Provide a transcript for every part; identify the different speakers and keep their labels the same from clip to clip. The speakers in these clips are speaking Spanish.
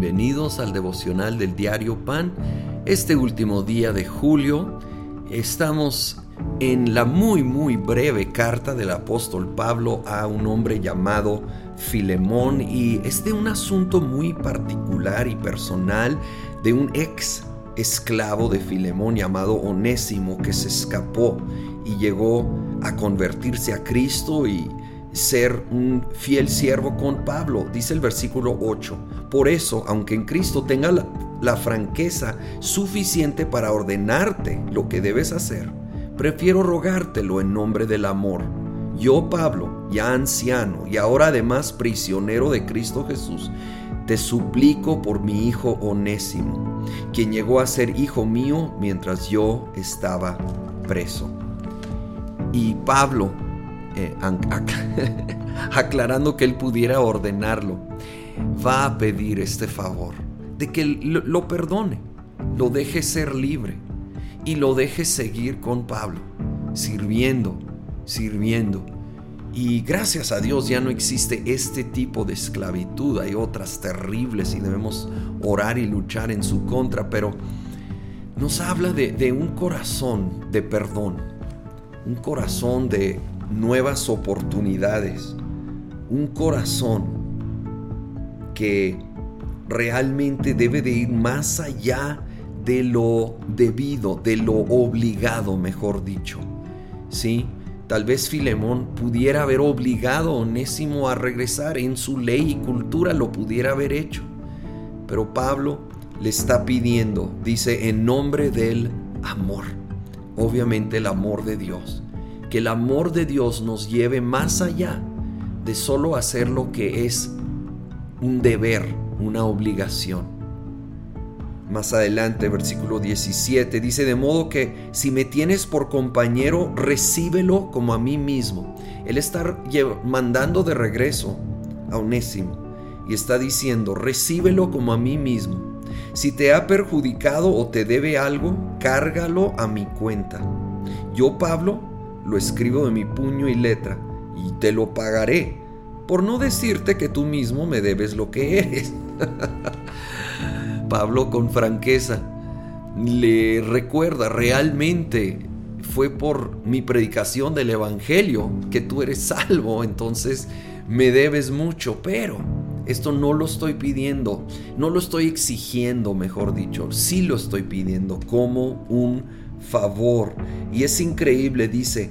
Speaker 1: bienvenidos al devocional del diario Pan. Este último día de julio estamos en la muy muy breve carta del apóstol Pablo a un hombre llamado Filemón y es de un asunto muy particular y personal de un ex esclavo de Filemón llamado Onésimo que se escapó y llegó a convertirse a Cristo y ser un fiel siervo con Pablo, dice el versículo 8. Por eso, aunque en Cristo tenga la, franqueza suficiente para ordenarte lo que debes hacer, prefiero rogártelo en nombre del amor. Yo, Pablo, ya anciano y ahora además prisionero de Cristo Jesús, te suplico por mi hijo Onésimo, quien llegó a ser hijo mío mientras yo estaba preso. Y Pablo eh, aclarando que él pudiera ordenarlo, va a pedir este favor de que lo, perdone, lo deje ser libre y lo deje seguir con Pablo, sirviendo, sirviendo. Y gracias a Dios ya no existe este tipo de esclavitud, hay otras terribles y debemos orar y luchar en su contra, pero nos habla de un corazón de perdón, un corazón de nuevas oportunidades, un corazón que realmente debe de ir más allá de lo debido, de lo obligado, mejor dicho. ¿Sí? Tal vez Filemón pudiera haber obligado a Onésimo a regresar en su ley y cultura, lo pudiera haber hecho. Pero Pablo le está pidiendo, dice, en nombre del amor. Obviamente el amor de Dios que el amor de Dios nos lleve más allá de solo hacer lo que es un deber, una obligación. Más adelante, versículo 17, dice, de modo que si me tienes por compañero, recíbelo como a mí mismo. Él está mandando de regreso a Onésimo y está diciendo, recíbelo como a mí mismo. Si te ha perjudicado o te debe algo, cárgalo a mi cuenta. Yo, Pablo, lo escribo de mi puño y letra, y te lo pagaré, por no decirte que tú mismo me debes lo que eres. Pablo con franqueza le recuerda realmente fue por mi predicación del Evangelio que tú eres salvo, entonces me debes mucho, pero esto no lo estoy pidiendo, no lo estoy exigiendo, mejor dicho, sí lo estoy pidiendo como un favor. Y es increíble, dice,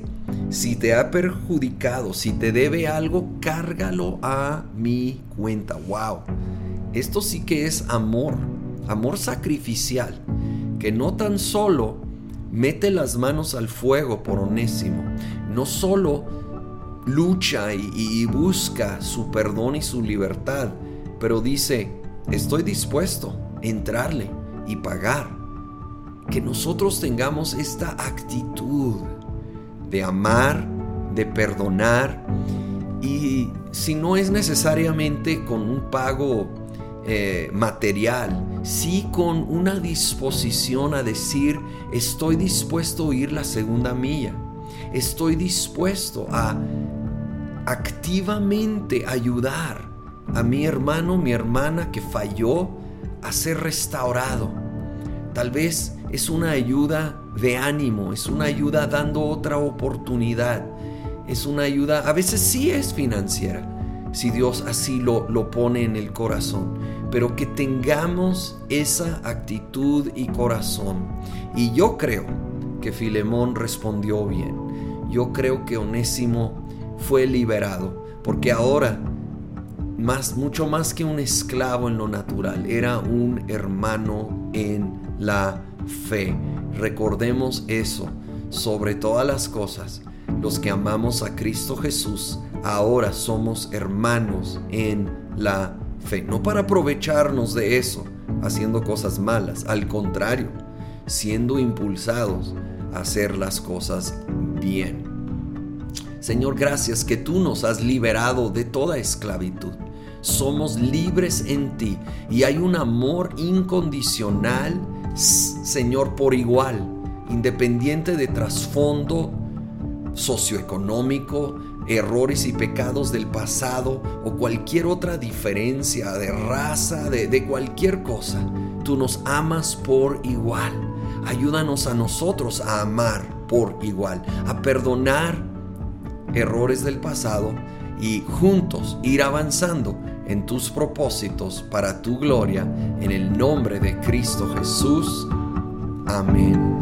Speaker 1: si te ha perjudicado, si te debe algo, cárgalo a mi cuenta. ¡Wow! Esto sí que es amor, amor sacrificial, que no tan solo mete las manos al fuego por onésimo, no solo lucha y, y busca su perdón y su libertad, pero dice, estoy dispuesto a entrarle y pagar que nosotros tengamos esta actitud de amar, de perdonar y si no es necesariamente con un pago eh, material, sí con una disposición a decir estoy dispuesto a ir la segunda milla, estoy dispuesto a activamente ayudar a mi hermano, mi hermana que falló a ser restaurado. Tal vez es una ayuda de ánimo, es una ayuda dando otra oportunidad, es una ayuda, a veces sí es financiera, si Dios así lo, lo pone en el corazón, pero que tengamos esa actitud y corazón. Y yo creo que Filemón respondió bien, yo creo que Onésimo fue liberado, porque ahora más, mucho más que un esclavo en lo natural, era un hermano en la fe. Recordemos eso sobre todas las cosas. Los que amamos a Cristo Jesús, ahora somos hermanos en la fe. No para aprovecharnos de eso, haciendo cosas malas. Al contrario, siendo impulsados a hacer las cosas bien. Señor, gracias que tú nos has liberado de toda esclavitud. Somos libres en ti y hay un amor incondicional Señor, por igual, independiente de trasfondo socioeconómico, errores y pecados del pasado o cualquier otra diferencia de raza, de, cualquier cosa. Tú nos amas por igual. Ayúdanos a nosotros a amar por igual, a perdonar errores del pasado y juntos ir avanzando en tus propósitos para tu gloria, en el nombre de Cristo Jesús. Amén.